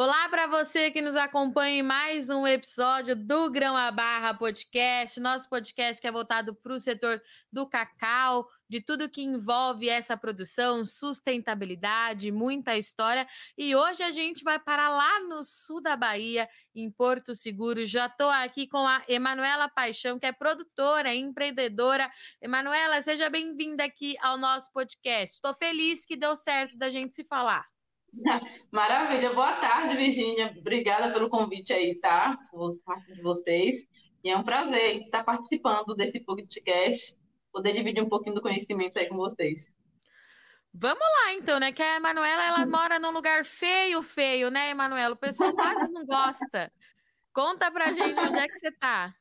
Olá para você que nos acompanha em mais um episódio do Grão a Barra Podcast, nosso podcast que é voltado para o setor do cacau, de tudo que envolve essa produção, sustentabilidade, muita história. E hoje a gente vai para lá no sul da Bahia, em Porto Seguro. Já estou aqui com a Emanuela Paixão, que é produtora, empreendedora. Emanuela, seja bem-vinda aqui ao nosso podcast. Estou feliz que deu certo da gente se falar. Maravilha, boa tarde, Virginia. Obrigada pelo convite aí, tá? Por parte de vocês. E é um prazer estar participando desse podcast, poder dividir um pouquinho do conhecimento aí com vocês. Vamos lá, então, né? Que a Emanuela, ela mora num lugar feio, feio, né, Emanuela? O pessoal quase não gosta. Conta pra gente onde é que você tá.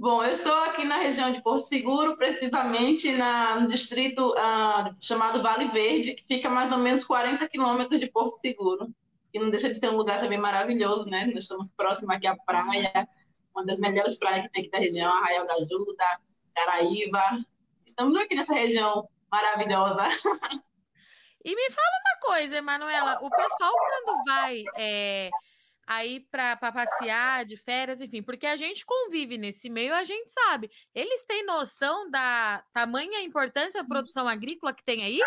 Bom, eu estou aqui na região de Porto Seguro, precisamente na, no distrito uh, chamado Vale Verde, que fica mais ou menos 40 quilômetros de Porto Seguro, e não deixa de ser um lugar também maravilhoso, né? Nós estamos próximos aqui à praia, uma das melhores praias que tem aqui da região, Arraial da Ajuda, Caraíva. Estamos aqui nessa região maravilhosa. E me fala uma coisa, Emanuela, o pessoal quando vai... É aí para passear de férias, enfim, porque a gente convive nesse meio, a gente sabe. Eles têm noção da tamanha importância da produção agrícola que tem aí?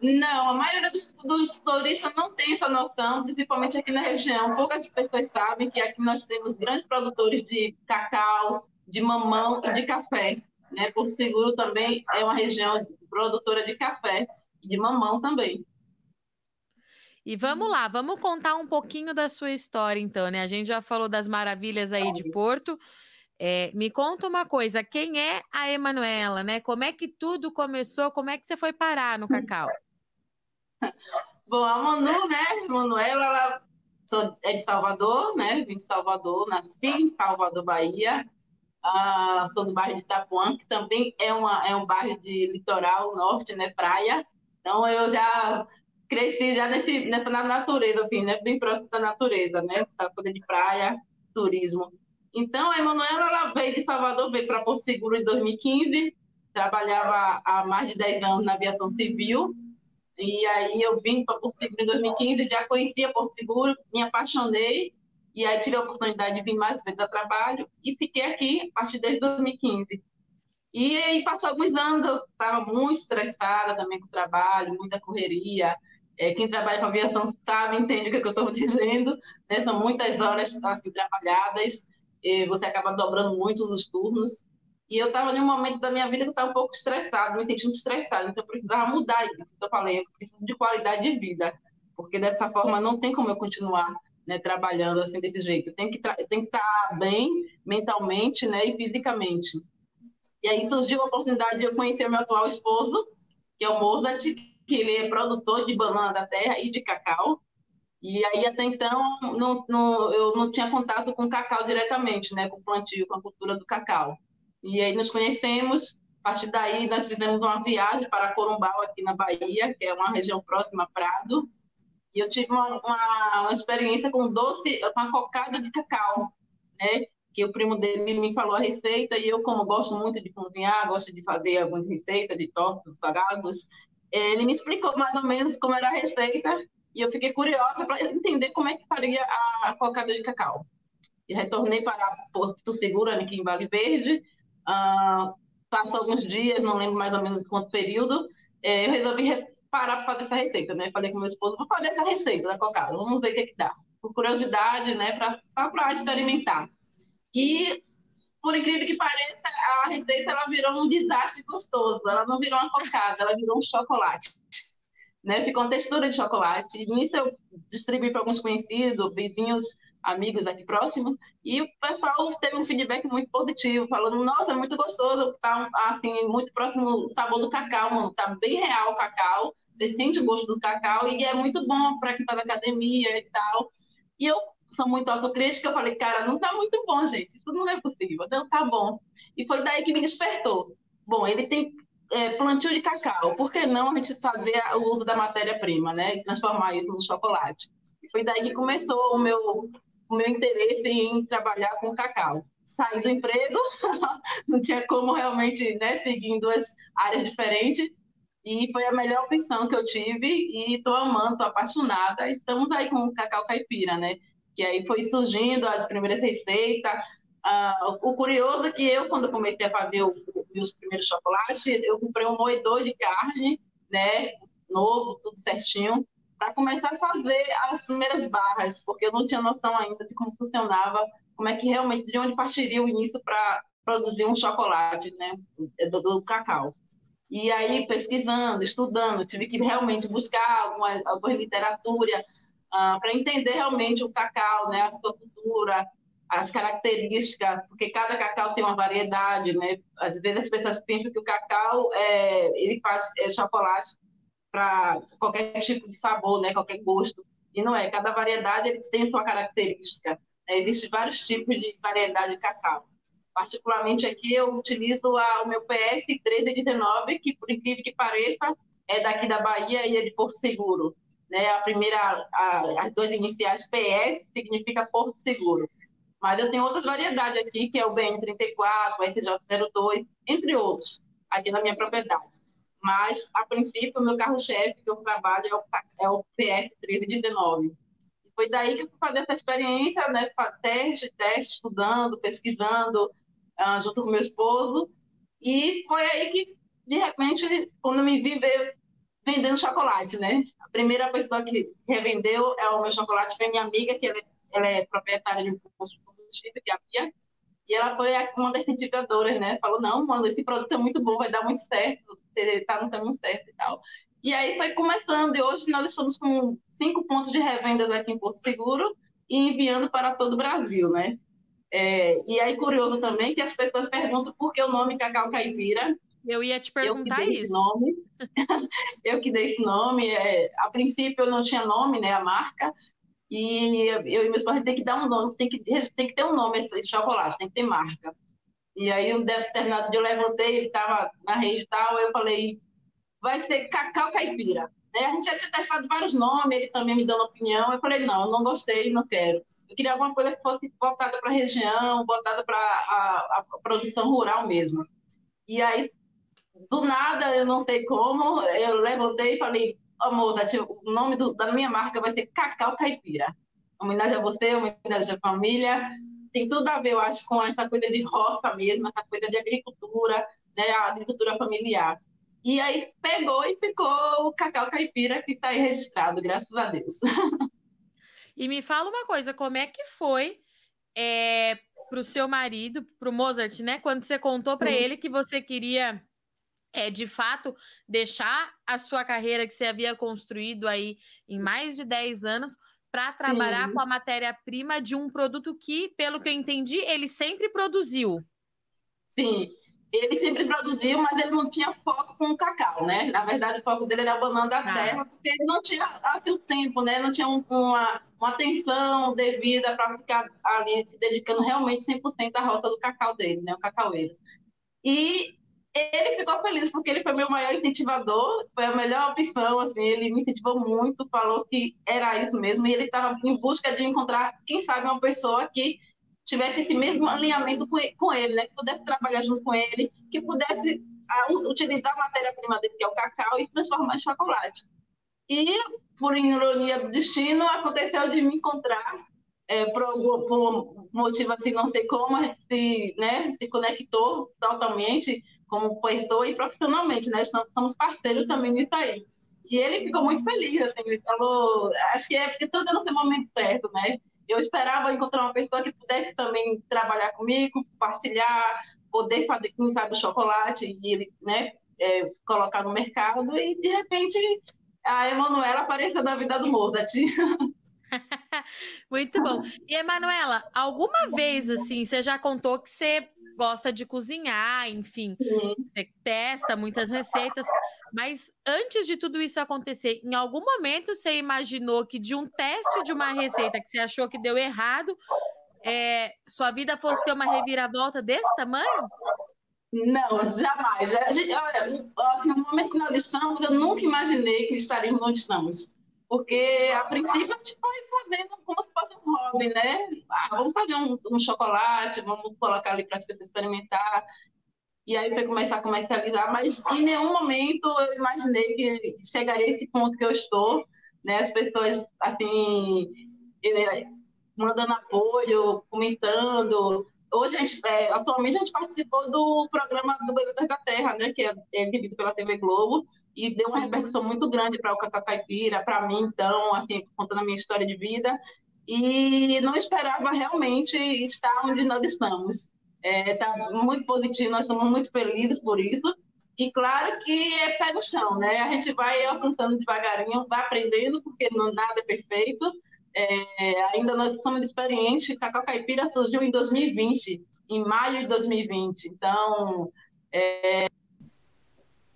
Não, a maioria dos, dos, turistas não tem essa noção, principalmente aqui na região. Poucas pessoas sabem que aqui nós temos grandes produtores de cacau, de mamão e de café. Né? Por Seguro também é uma região produtora de café e de mamão também. E vamos lá, vamos contar um pouquinho da sua história, então, né? A gente já falou das maravilhas aí de Porto. É, me conta uma coisa, quem é a Emanuela, né? Como é que tudo começou? Como é que você foi parar no cacau? Bom, a Manu, né? Emanuela, ela é de Salvador, né? Vim de Salvador, nasci em Salvador, Bahia. Ah, sou do bairro de Itapuã, que também é, uma, é um bairro de litoral norte, né? Praia. Então eu já cresci já nesse, nessa natureza, assim, né? Bem próximo da natureza, né? Da coisa de praia, turismo. Então, a Emanuela, ela veio de Salvador, veio para Porto Seguro em 2015, trabalhava há mais de 10 anos na aviação civil, e aí eu vim para Porto Seguro em 2015, já conhecia Porto Seguro, me apaixonei, e aí tive a oportunidade de vir mais vezes a trabalho, e fiquei aqui a partir de 2015. E aí passou alguns anos, eu estava muito estressada também com o trabalho, muita correria, é, quem trabalha com aviação sabe, entende o que, é que eu estou dizendo, né? são muitas horas assim, trabalhadas, você acaba dobrando muitos os turnos, e eu estava em um momento da minha vida que estava um pouco estressada, me sentindo estressada, então eu precisava mudar isso. Então eu falei, eu preciso de qualidade de vida, porque dessa forma não tem como eu continuar né, trabalhando assim desse jeito. Eu tenho que estar estar bem mentalmente né, e fisicamente. E aí surgiu a oportunidade de eu conhecer meu atual esposo, que é o Mozart, que ele é produtor de banana da terra e de cacau. E aí, até então, não, não, eu não tinha contato com cacau diretamente, né, com o plantio, com a cultura do cacau. E aí nos conhecemos, a partir daí nós fizemos uma viagem para Corumbau, aqui na Bahia, que é uma região próxima a Prado, e eu tive uma, uma, uma experiência com doce, com a cocada de cacau, né, que o primo dele me falou a receita, e eu, como gosto muito de cozinhar, gosto de fazer algumas receitas de tortas, salgados, ele me explicou mais ou menos como era a receita e eu fiquei curiosa para entender como é que faria a cocada de cacau. E retornei para Porto Seguro, aqui em Vale Verde. Uh, passou alguns dias, não lembro mais ou menos quanto período, é, eu resolvi parar para fazer essa receita, né? Falei com meu esposo, vou fazer essa receita da cocada, vamos ver o que, é que dá. Por curiosidade, né? Pra, só para experimentar. E por incrível que pareça, a receita ela virou um desastre gostoso. Ela não virou uma cocada, ela virou um chocolate. Né? Ficou uma textura de chocolate. Nisso eu distribuí para alguns conhecidos, vizinhos, amigos aqui próximos, e o pessoal teve um feedback muito positivo, falando, nossa, é muito gostoso, tá assim, muito próximo o sabor do cacau, mano, tá bem real o cacau, você sente o gosto do cacau, e é muito bom para quem faz academia e tal. E eu sou muito autocrítica, eu falei, cara, não tá muito bom, gente, isso não é possível, não tá bom. E foi daí que me despertou. Bom, ele tem é, plantio de cacau, por que não a gente fazer o uso da matéria-prima, né, e transformar isso no chocolate? E foi daí que começou o meu, o meu interesse em trabalhar com cacau. Saí do emprego, não tinha como realmente né, seguir em duas áreas diferentes, E foi a melhor opção que eu tive e estou amando, estou apaixonada. Estamos aí com o cacau caipira, né? Que aí foi surgindo as primeiras receitas. Uh, o curioso é que eu, quando comecei a fazer o, meus primeiros chocolates, eu comprei um moedor de carne, né? Novo, tudo certinho, para começar a fazer as primeiras barras, porque eu não tinha noção ainda de como funcionava, como é que realmente, de onde partiria o início para produzir um chocolate, né? do, do cacau. E aí, pesquisando, estudando, tive que realmente buscar alguma literatura uh, para entender realmente o cacau, né, a cultura, as características, porque cada cacau tem uma variedade, né? Às vezes as pessoas pensam que o cacau é, ele faz é, chocolate para qualquer tipo de sabor, né? Qualquer gosto. E não é. Cada variedade ele tem a sua característica. Né? Existem vários tipos de variedade de cacau. Particularmente aqui eu utilizo a, o meu PS 1319, que por incrível que pareça, é daqui da Bahia e é de Porto Seguro. Né? A primeira, a, as duas iniciais PS significa Porto Seguro. Mas eu tenho outras variedades aqui, que é o BN34, o SJ02, entre outros, aqui na minha propriedade. Mas, a princípio, o meu carro-chefe que eu trabalho é o, é o PS 1319. Foi daí que eu fui fazer essa experiência, né? Teste, teste, estudando, pesquisando, uh, junto com meu esposo. E foi aí que, de repente, quando me vi vendendo chocolate, né? A primeira pessoa que revendeu é o meu chocolate foi minha amiga, que ela é, ela é proprietária de um posto de combustível, que é a Pia. E ela foi uma das certificadoras, né? Falou, não, mano, esse produto é muito bom, vai dar muito certo, tá no caminho certo e tal. E aí foi começando, e hoje nós estamos com cinco pontos de revendas aqui em Porto Seguro e enviando para todo o Brasil, né? É, e aí, curioso também, que as pessoas perguntam por que o nome Cacau Caipira. Eu ia te perguntar eu isso. Nome. eu que dei esse nome. É, a princípio, eu não tinha nome, né, a marca. E eu e meus pais tem que dar um nome, tem que, tem que ter um nome esse chocolate, tem que ter marca. E aí, um determinado dia eu levantei, ele estava na rede e tal, eu falei, vai ser Cacau Caipira. Né? A gente já tinha testado vários nomes, ele também me dando opinião. Eu falei, não, eu não gostei, não quero. Eu queria alguma coisa que fosse voltada para a região, voltada para a, a, produção rural mesmo. E aí, do nada, eu não sei como, eu levantei e falei, amor, o nome do, da minha marca vai ser Cacau Caipira. Homenagem a você, homenagem à família. Tem tudo a ver, eu acho, com essa coisa de roça mesmo, essa coisa de agricultura, né, a agricultura familiar. E aí pegou e ficou o Cacau Caipira, que está aí registrado, graças a Deus. E me fala uma coisa, como é que foi é, eh, para o seu marido, para o Mozart, né? Quando você contou para ele que você queria, é, de fato, deixar a sua carreira que você havia construído aí em mais de 10 anos para trabalhar Sim. com a matéria-prima de um produto que, pelo que eu entendi, ele sempre produziu. Sim, ele sempre produziu, mas ele não tinha foco com o cacau, né? Na verdade, o foco dele era a banana da ah. terra, porque ele não tinha assim, o tempo, né? Não tinha um, uma, uma atenção devida para ficar ali se dedicando realmente 100% à rota do cacau dele, né? O cacaueiro. E ele ficou feliz porque ele foi meu maior incentivador, foi a melhor opção, assim, ele me incentivou muito, falou que era isso mesmo, e ele estava em busca de encontrar, quem sabe, uma pessoa que tivesse esse mesmo alinhamento com ele, né? que pudesse trabalhar junto com ele, que pudesse a, utilizar a matéria-prima dele, que é o cacau, e transformar em chocolate. E, por ironia do destino, aconteceu de me encontrar, é, por, por motivo assim, não sei como, a gente se, né, se conectou totalmente como pessoa e profissionalmente, né? Estamos parceiros também nisso aí. E ele ficou muito feliz, assim, ele falou, acho que é porque tudo é no seu momento certo, né? eu esperava encontrar uma pessoa que pudesse também trabalhar comigo, compartilhar, poder fazer, quem sabe, o chocolate e ele, né, é, colocar no mercado e, de repente, a Emanuela apareceu na vida do Mozart. Muito bom. E, Emanuela, alguma vez, assim, você já contou que você gosta de cozinhar, enfim, você testa muitas receitas. Mas antes de tudo isso acontecer, em algum momento você imaginou que de um teste de uma receita que você achou que deu errado, é, sua vida fosse ter uma reviravolta desse tamanho? Não, jamais. Gente, assim, no momento que nós estamos, eu nunca imaginei que estaríamos onde estamos. Porque, a princípio, a gente foi fazendo como se fosse um hobby, né? Ah, vamos fazer um, um chocolate, vamos colocar ali para as pessoas experimentar. e aí foi começar a comercializar, mas em nenhum momento eu imaginei que chegaria esse ponto que eu estou, né? As pessoas, assim, mandando apoio, comentando. Hoje, a gente, é, atualmente, a gente participou do programa do Beleza da Terra, né? Que é, é exibido pela TV Globo, e deu uma repercussão muito grande para o Cacá Caipira, para mim, então, assim, contando a minha história de vida, e não esperava realmente estar onde nós estamos está é, tá muito positivo, nós estamos muito felizes por isso. E claro que é pé no chão, né? A gente vai alcançando devagarinho, vai aprendendo, porque não nada é perfeito. É, ainda nós somos experientes. Cacau Caipira surgiu em 2020, em maio de 2020. Então, é,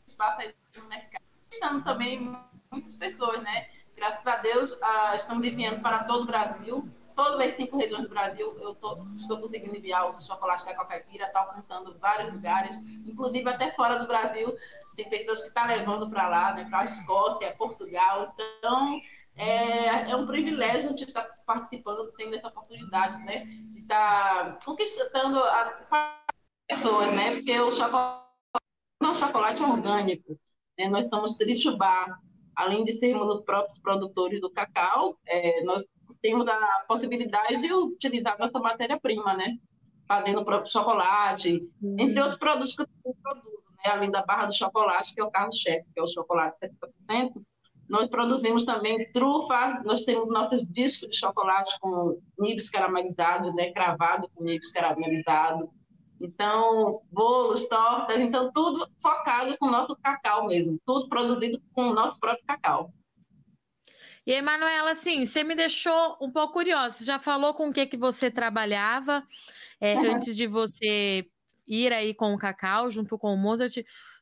espaço aí no mercado. Estamos também muitas pessoas, né? Graças a Deus, ah, estamos enviando para todo o Brasil todas as cinco regiões do Brasil, eu tô, estou conseguindo enviar o chocolate Cacau Caipira, está alcançando vários lugares, inclusive até fora do Brasil, tem pessoas que estão tá levando para lá, né, para a Escócia, Portugal. Então, é, é um privilégio a gente estar tá participando, tendo essa oportunidade, né, de estar tá conquistando as pessoas, né, porque o chocolate é um chocolate orgânico, né, nós somos Tritubá, além de sermos os próprios produtores do cacau, é, nós temos a possibilidade de utilizar nossa matéria-prima, né? Fazendo o próprio chocolate, uhum. entre outros produtos que eu produzo, né? Além da barra do chocolate, que é o carro-chefe, que é o chocolate 70%, nós produzimos também trufa, nós temos nossos discos de chocolate com nibs caramelizados, né? Cravado com nibs caramelizados. Então, bolos, tortas, então tudo focado com o nosso cacau mesmo, tudo produzido com o nosso próprio cacau. E aí, Manuela, assim, você me deixou um pouco curiosa. Você já falou com o que, que você trabalhava é, uhum. antes de você ir aí com o Cacau, junto com o Mozart.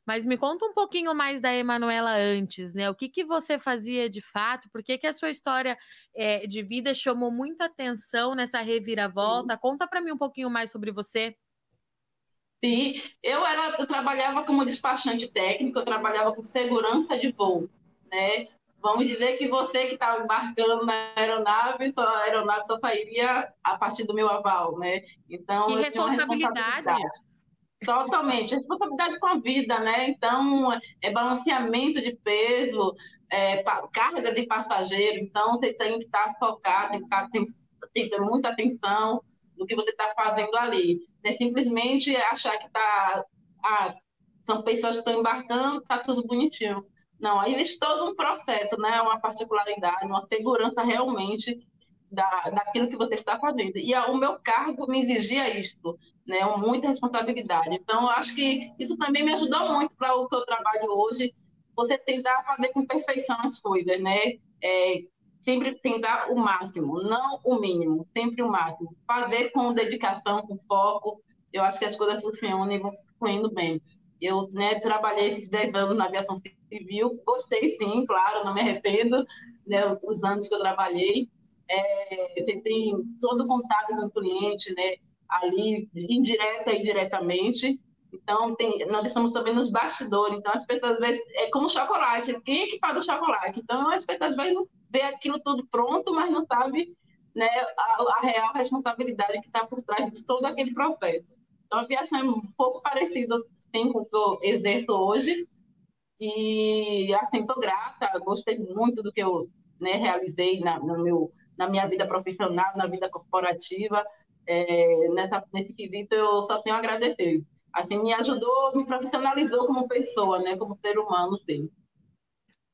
Mas me conta um pouquinho mais da Emanuela antes, né? O que, que você fazia de fato? Por que, que a sua história é, de vida chamou muita atenção nessa reviravolta? Sim. Conta para mim um pouquinho mais sobre você. Sim, eu, era, eu trabalhava como despachante técnico, eu trabalhava com segurança de voo, né? Vamos dizer que você que estava embarcando na aeronave, só, a aeronave só sairia a partir do meu aval, né? Então, que responsabilidade. responsabilidade. Totalmente, responsabilidade com a vida, né? Então, é balanceamento de peso, é, carga de passageiro, então você tem que estar focado, tem que, estar, tem, que ter muita atenção no que você está fazendo ali. Não é simplesmente achar que está. Ah, são pessoas que estão embarcando, está tudo bonitinho. Não, aí existe todo um processo, né? uma particularidade, uma segurança realmente da, daquilo que você está fazendo. E a, o meu cargo me exigia isso, né? muita responsabilidade. Então, acho que isso também me ajudou muito para o que eu trabalho hoje, você tentar fazer com perfeição as coisas, né? É, sempre tentar o máximo, não o mínimo, sempre o máximo. Fazer com dedicação, com foco, eu acho que as coisas funcionam e vão fluindo bem. Eu né, trabalhei esses 10 anos na aviação civil, gostei sim, claro, não me arrependo, né, os anos que eu trabalhei. É, você tem todo o contato com o cliente, né, ali, indireta e diretamente. Então, tem, nós estamos também nos bastidores. Então, as pessoas veem, é como chocolate. Quem é que faz o chocolate? Então, as pessoas vão ver aquilo tudo pronto, mas não sabe né, a, a real responsabilidade que está por trás de todo aquele processo. Então, a aviação é um pouco parecida sim, com o que eu exerço hoje. E, assim, sou grata, gostei muito do que eu né, realizei na, no meu, na minha vida profissional, na vida corporativa. É, nessa, nesse quesito, eu só tenho a agradecer. Assim, me ajudou, me profissionalizou como pessoa, né, como ser humano, sim.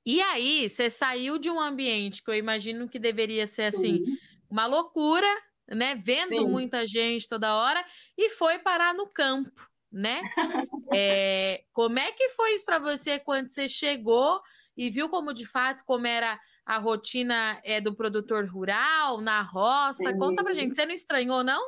E aí, você saiu de um ambiente que eu imagino que deveria ser assim, sim. uma loucura, né? Vendo sim. muita gente toda hora, e foi parar no campo né? É, como é que foi isso para você quando você chegou e viu como de fato como era a rotina é, do produtor rural, na roça? Sim. Conta pra gente, você não estranhou, não?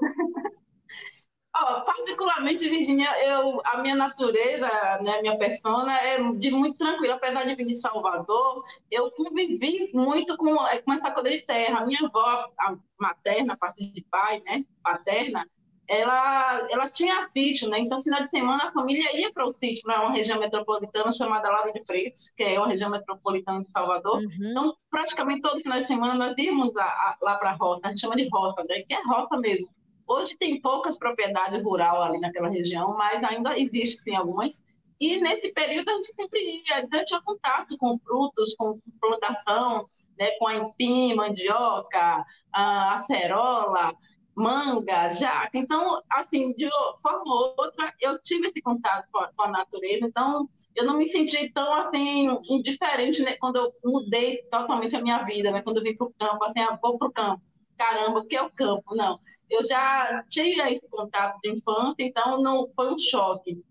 Oh, particularmente, Virginia, eu, a minha natureza, né, minha persona é de muito tranquila. Apesar de vir de Salvador, eu convivi muito com, com essa coisa de terra. A minha avó, a materna, a parte de pai, né, paterna, ela, ela tinha sítio, né? Então, final de semana, a família ia para o sítio, para uma região metropolitana chamada Lago de Freitas, que é uma região metropolitana de Salvador. Uhum. Então, praticamente todo final de semana, nós íamos a, a, lá para a roça, a gente chama de roça, né? Que é roça mesmo. Hoje tem poucas propriedades rural ali naquela região, mas ainda existem algumas. E nesse período a gente sempre ia, então tinha contato com frutos, com plantação, né, com a empim, mandioca, a acerola, manga, jaca. Então, assim, de forma ou outra, eu tive esse contato com a, com a natureza. Então, eu não me senti tão, assim, indiferente né, quando eu mudei totalmente a minha vida, né? Quando eu vim para o campo, assim, ah, vou para o campo. Caramba, o que é o campo? Não. Eu já tinha esse contato de infância, então não foi um choque.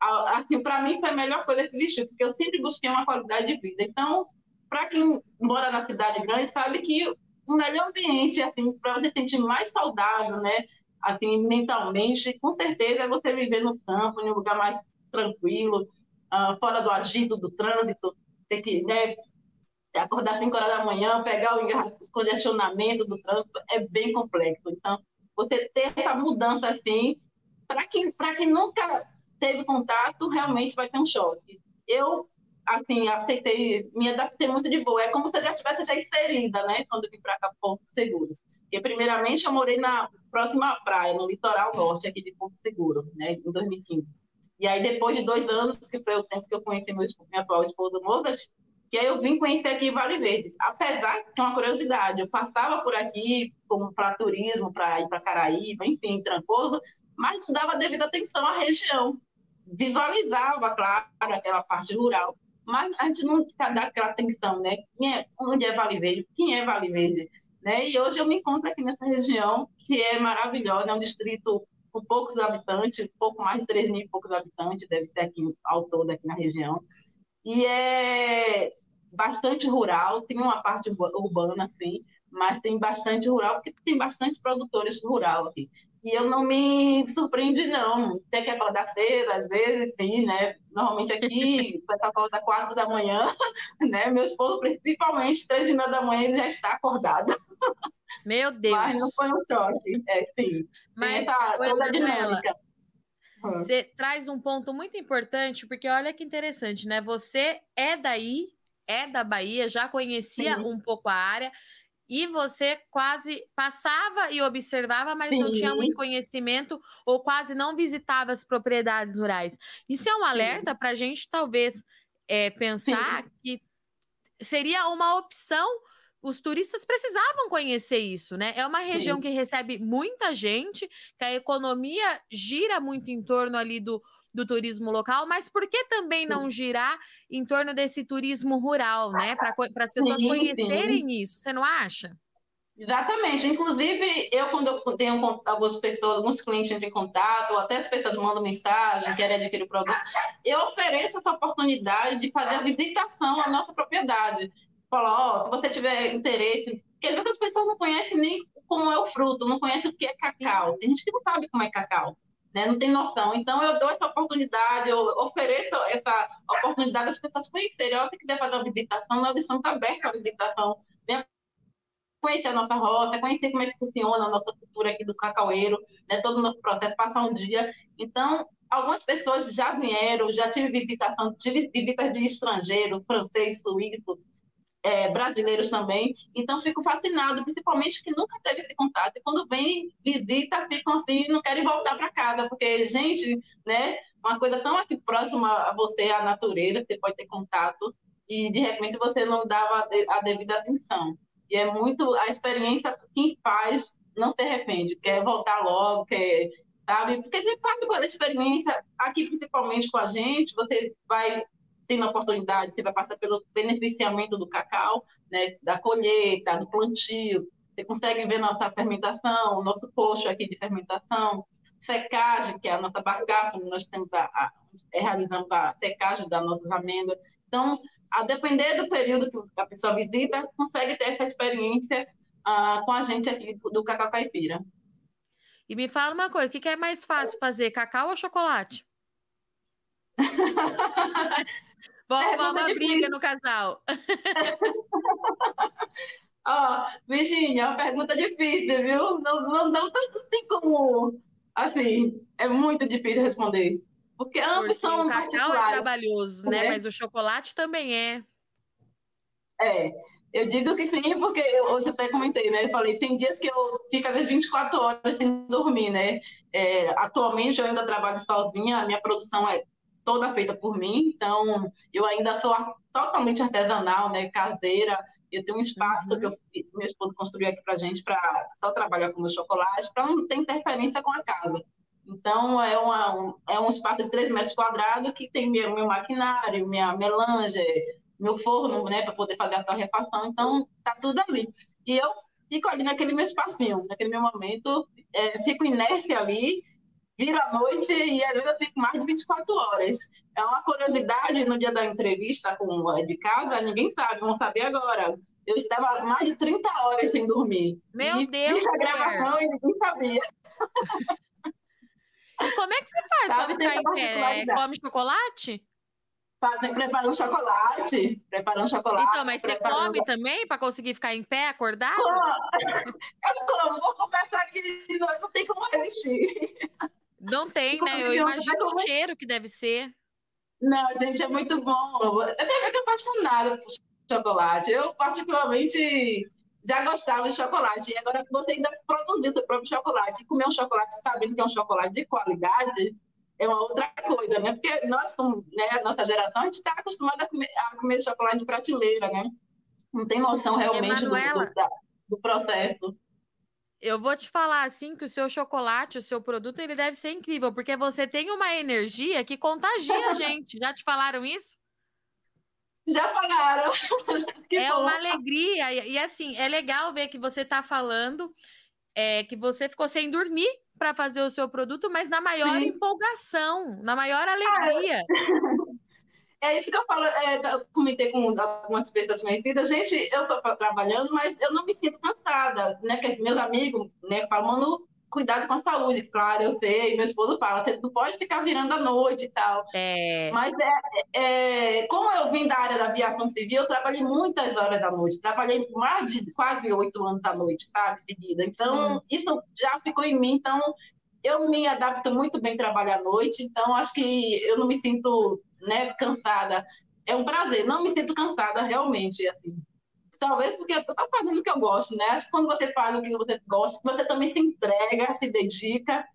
Assim, para mim foi a melhor coisa que vestiu, porque eu sempre busquei uma qualidade de vida. Então, para quem mora na cidade grande, sabe que o melhor ambiente, assim, para você sentir mais saudável, né? Assim, mentalmente, com certeza é você viver no campo, em um lugar mais tranquilo, uh, fora do agito do trânsito, ter que, né, acordar às 5 horas da manhã, pegar o congestionamento do trânsito, é bem complexo. Então, você ter essa mudança assim, para quem, quem nunca teve contato, realmente vai ter um choque. Eu assim, aceitei, me adaptei muito de boa. É como se eu já estivesse já inserida, né? Quando eu vim para cá, Porto Seguro. Porque, primeiramente, eu morei na próxima praia, no litoral norte aqui de Porto Seguro, né? Em 2015. E aí, depois de dois anos, que foi o tempo que eu conheci meu, meu atual esposo, Mozart, que aí eu vim conhecer aqui Vale Verde. Apesar que é uma curiosidade, eu passava por aqui como para turismo, para ir para Caraíba, enfim, Trancoso, mas não dava devida atenção à região. Visualizava, claro, aquela parte rural, mas a gente não dá aquela atenção, né? Quem é, onde é Vale Verde? Quem é Vale Verde? Né? E hoje eu me encontro aqui nessa região, que é maravilhosa, é um distrito com poucos habitantes, pouco mais de 3 mil e poucos habitantes, deve ter aqui ao todo aqui na região. E é bastante rural, tem uma parte urbana, sim, mas tem bastante rural, porque tem bastante produtores rural aqui. E eu não me surpreende, não. Tem que acordar cedo, às vezes, sim, né? Normalmente aqui, o pessoal acorda quatro da manhã, né? Meu esposo, principalmente, três e meia da manhã, ele já está acordado. Meu Deus! Mas não foi um choque, é, sim. Mas, essa, toda a dinâmica. Você traz um ponto muito importante, porque olha que interessante, né? Você é daí, é da Bahia, já conhecia sim. um pouco a área, e você quase passava e observava, mas Sim. não tinha muito conhecimento ou quase não visitava as propriedades rurais. Isso é um alerta para a gente, talvez, é, pensar Sim. que seria uma opção. Os turistas precisavam conhecer isso, né? É uma região Sim. que recebe muita gente, que a economia gira muito em torno ali do, do turismo local, mas por que também não girar em torno desse turismo rural, né? Para as pessoas sim, conhecerem sim. isso, você não acha? Exatamente. Inclusive, eu, quando eu tenho algumas pessoas, alguns clientes entram em contato, ou até as pessoas mandam mensagem, querem adquirir o produto, eu ofereço essa oportunidade de fazer a visitação à nossa propriedade. Falo, ó, se você tiver interesse, porque às vezes as pessoas não conhecem nem como é o fruto, não conhecem o que é cacau. Tem gente que não sabe como é cacau né? não tem noção. Então, eu dou essa oportunidade, eu ofereço essa oportunidade das pessoas conhecerem. Tem que fazer uma visitação, nós estamos abertos à visitação. Venha conhecer a nossa roça, conhecer como é que funciona a nossa cultura aqui do cacaueiro, né? todo o nosso processo, passar um dia. Então, algumas pessoas já vieram, já tive visitação, tive visitas de estrangeiro, francês, suíço, é, brasileiros também. Então, fico fascinado, principalmente que nunca teve esse contato. E quando vem, visita, ficam assim, não querem voltar para casa, porque, gente, né, uma coisa tão aqui próxima a você, a natureza, você pode ter contato, e de repente você não dava a devida atenção. E é muito a experiência, quem faz não se arrepende, quer voltar logo, quer, sabe? Porque você passa por experiência, aqui principalmente com a gente, você vai a oportunidade, você vai passar pelo beneficiamento do cacau, né, da colheita, do plantio, você consegue ver nossa fermentação, nosso coxo aqui de fermentação, secagem, que é a nossa barcaça, nós temos a, a é, realizamos a secagem das nossas amêndoas. Então, a depender do período que a pessoa visita, consegue ter essa experiência uh, com a gente aqui do, do Cacau Caipira. E me fala uma coisa, o que é mais fácil fazer, cacau ou chocolate? Vamos, uma briga no casal. Ó, oh, Virginia, é uma pergunta difícil, viu? Não, não, não, não tem como. Assim, é muito difícil responder. Porque ambos Porque são. O cacau é trabalhoso, né? É. Mas o chocolate também é. É. Eu digo que sim, porque eu, hoje até comentei, né? Eu falei, tem dias que eu fico às vezes 24 horas sem dormir, né? É, atualmente eu ainda trabalho sozinha, a minha produção é toda feita por mim, então eu ainda sou totalmente artesanal, né? Caseira. Eu tenho um espaço uhum. que eu, meu esposo construiu aqui pra gente para só trabalhar com meu chocolate, para não ter interferência com a casa. Então, é, uma, um, é um espaço de 3 metros quadrados que tem meu, meu maquinário, minha melange, meu forno, né, para poder fazer a torrefação. Então, tá tudo ali. E eu fico ali naquele meu espacinho, naquele meu momento, é, fico inércia ali, viro à noite e às vezes eu fico mais de 24 horas. É uma curiosidade no dia da entrevista com o de casa, ninguém sabe, vão saber agora. Eu estava mais de 30 horas sem dormir. Meu e Deus! Fiz a gravação e ninguém sabia. E como é que você faz para ficar em pé? Come chocolate? fazem preparando chocolate, preparando chocolate. Então, mas você come também para conseguir ficar em pé, acordado? Eu como, vou confessar que não, não tem como resistir. Não tem, né? Eu imagino o cheiro que deve ser. Não, gente, é muito bom. Eu até muito apaixonada por chocolate. Eu, particularmente, já gostava de chocolate. E agora que você ainda produzir seu próprio chocolate, e comer um chocolate sabendo que é um chocolate de qualidade, é uma outra coisa, né? Porque nós, como né, a nossa geração, a gente está acostumada a comer, a comer chocolate de prateleira, né? Não tem noção realmente do, do, do, processo. Eu vou te falar assim que o seu chocolate, o seu produto, ele deve ser incrível, porque você tem uma energia que contagia a gente. Já te falaram isso? Já falaram. é bom. uma alegria. E, e, assim, é legal ver que você está falando é, que você ficou sem dormir para fazer o seu produto, mas na maior Sim. empolgação, na maior alegria. É isso que eu falo, é, eu comentei com algumas pessoas conhecidas, gente, eu estou trabalhando, mas eu não me sinto cansada, né? Que meus amigos, né, falam, cuidado com a saúde, claro, eu sei, meu esposo fala, você não pode ficar virando à noite e tal. É... Mas é, é, como eu vim da área da aviação civil, eu trabalhei muitas horas da noite, trabalhei mais de quase oito anos da noite, sabe, seguida. Então, Sim. isso já ficou em mim, então eu me adapto muito bem a trabalhar à noite, então acho que eu não me sinto né, cansada. É um prazer, não me sinto cansada realmente, assim talvez porque eu estou fazendo o que eu gosto, né? Acho que quando você faz o que você gosta, você também se entrega, se dedica.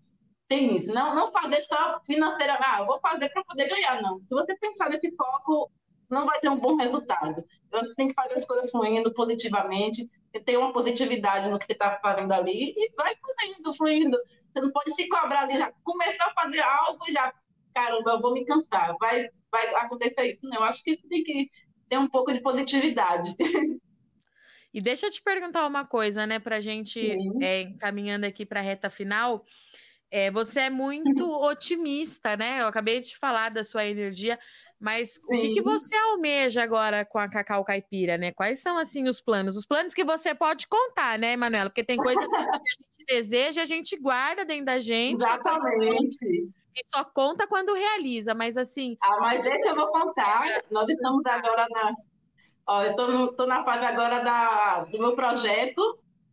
Tem isso. Não, não fazer só financeira, ah, vou fazer para poder ganhar, não. Se você pensar nesse foco, não vai ter um bom resultado. Você tem que fazer as coisas fluindo positivamente, ter uma positividade no que você está fazendo ali e vai fluindo, fluindo. Você não pode se cobrar ali, já começar a fazer algo e já, caramba, eu vou me cansar. Vai, vai acontecer isso. Não, eu acho que tem que ter um pouco de positividade. E deixa eu te perguntar uma coisa, né, para a gente é, encaminhando aqui para a reta final. É, você é muito otimista, né? Eu acabei de falar da sua energia, mas o que, que, você almeja agora com a Cacau Caipira, né? Quais são, assim, os planos? Os planos que você pode contar, né, Manuela? Porque tem coisa que a gente deseja, a gente guarda dentro da gente. Exatamente. E só conta quando realiza, mas assim... Ah, mas esse eu vou contar. Nós estamos agora na Ó, eu estou na fase agora da, do meu projeto.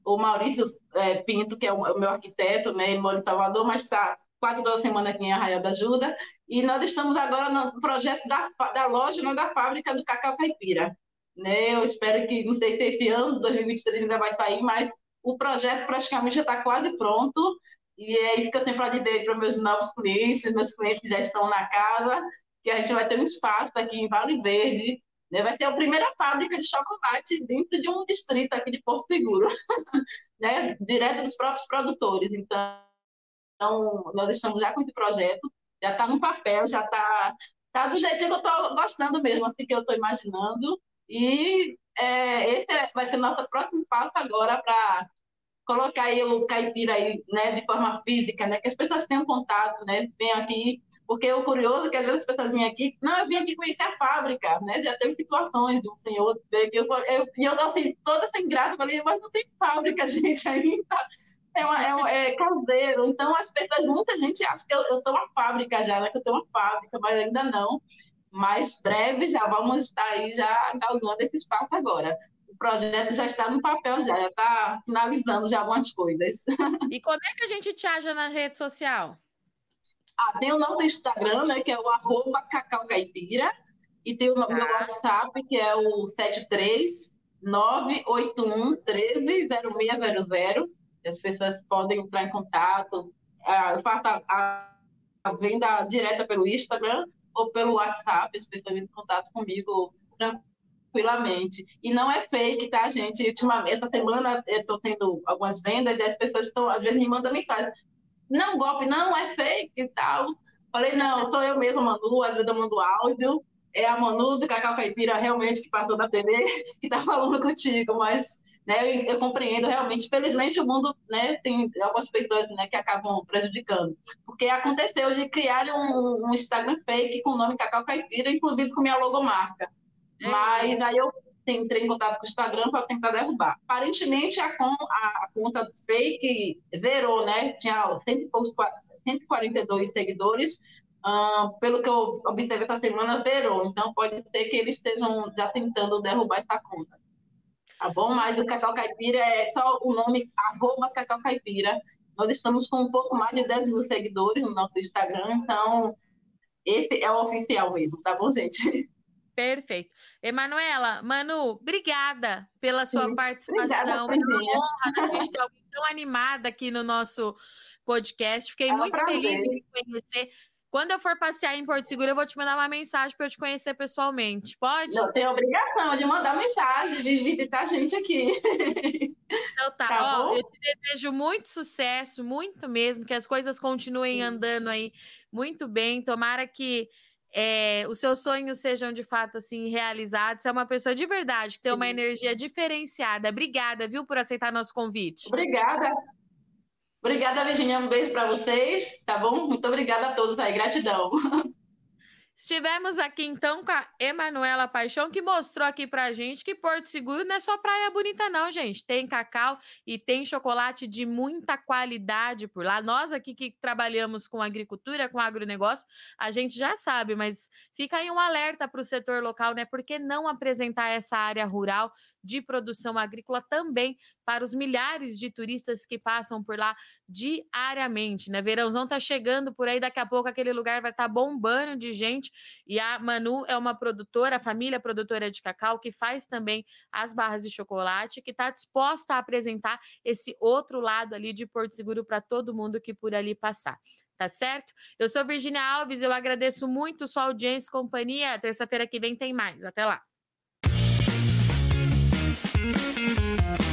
O Maurício é, Pinto, que é o, o, meu arquiteto, né, ele mora em Salvador, mas está quase toda semana aqui em Arraial da Ajuda. E nós estamos agora no projeto da, da loja, não da fábrica do Cacau Caipira. Né? Eu espero que, não sei se esse ano, 2023, ainda vai sair, mas o projeto praticamente já está quase pronto. E é isso que eu tenho para dizer para meus novos clientes, meus clientes que já estão na casa, que a gente vai ter um espaço aqui em Vale Verde, né? Vai ser a primeira fábrica de chocolate dentro de um distrito aqui de Porto Seguro, né? direto dos próprios produtores. Então, então, nós estamos já com esse projeto, já está no papel, já está tá do jeitinho que eu estou gostando mesmo, assim que eu estou imaginando. E é, esse é, vai ser o nosso próximo passo agora para colocar aí o caipira aí, né, de forma física, né, que as pessoas tenham contato, né, venham aqui, porque o curioso é que às vezes as pessoas vêm aqui, não, eu vim aqui conhecer a fábrica, né, já teve situações de um senhor, que eu, eu, e eu, assim, toda sem graça, falei, mas não tem fábrica, gente, ainda, é, uma, é, uma, é, caseiro, então as pessoas, muita gente acha que eu, eu tenho uma fábrica já, né, que eu tenho uma fábrica, mas ainda não, mas breve já vamos estar aí já galgando esse espaço agora o projeto já está no papel, já está finalizando já algumas coisas. E como é que a gente te acha na rede social? Ah, tem o nosso Instagram, né, que é o arroba Cacau Caipira, e tem o meu tá. WhatsApp, que é o 73 981 13 0600. As pessoas podem entrar em contato. Ah, eu faço a, a venda direta pelo Instagram ou pelo WhatsApp. As pessoas entram em contato comigo tranquilamente. E não é fake, tá, gente? Ultimamente, essa semana eu estou tendo algumas vendas e as pessoas estão, às vezes, me mandam mensagem. Não, golpe, não é fake e tal. Falei, não, sou eu mesma, Manu. Às vezes eu mando áudio. É a Manu do Cacau Caipira, realmente, que passou da TV, que está falando contigo. Mas né, eu, eu, compreendo realmente. Felizmente, o mundo né, tem algumas pessoas né, que acabam prejudicando. Porque aconteceu de criar um, um Instagram fake com o nome Cacau Caipira, inclusive com minha logomarca. É. Mas aí eu entrei em contato com o Instagram para tentar derrubar. Aparentemente, a, a, conta fake zerou, né? Tinha 142 seguidores. Uh, pelo que eu observei essa semana, zerou. Então, pode ser que eles estejam já tentando derrubar essa conta. Tá bom? Mas o Cacau Caipira é só o nome, arroba Cacau Caipira. Nós estamos com um pouco mais de 10 mil seguidores no nosso Instagram, então esse é o oficial mesmo, tá bom, gente? Perfeito. Emanuela, Manu, obrigada pela sua Sim, participação. Obrigada, pela honra da gente ter alguém tão animada aqui no nosso podcast. Fiquei é muito feliz de conhecer. Quando eu for passear em Porto Seguro, eu vou te mandar uma mensagem para eu te conhecer pessoalmente. Pode? Não tem obrigação de mandar mensagem, de visitar a gente aqui. Então tá, tá Ó, eu te desejo muito sucesso, muito mesmo, que as coisas continuem Sim. andando aí muito bem. Tomara que é, os seus sonhos sejam de fato assim realizados. Você é uma pessoa de verdade, que tem uma energia diferenciada. Obrigada, viu, por aceitar nosso convite. Obrigada. Obrigada, Virginia. Um beijo para vocês, tá bom? Muito obrigada a todos aí. Gratidão. Estivemos aqui então com a Emanuela Paixão, que mostrou aqui pra gente que Porto Seguro não é só praia bonita, não, gente. Tem cacau e tem chocolate de muita qualidade por lá. Nós aqui que trabalhamos com agricultura, com agronegócio, a gente já sabe, mas fica aí um alerta para o setor local, né? Por que não apresentar essa área rural de produção agrícola também para os milhares de turistas que passam por lá diariamente, né? Verãozão tá chegando por aí, daqui a pouco aquele lugar vai estar tá bombando de gente. E a Manu é uma produtora, a família produtora de cacau, que faz também as barras de chocolate, que está disposta a apresentar esse outro lado ali de Porto Seguro para todo mundo que por ali passar tá certo? Eu sou Virginia Alves, eu agradeço muito sua audiência e companhia. Terça-feira que vem tem mais. Até lá. Thank you.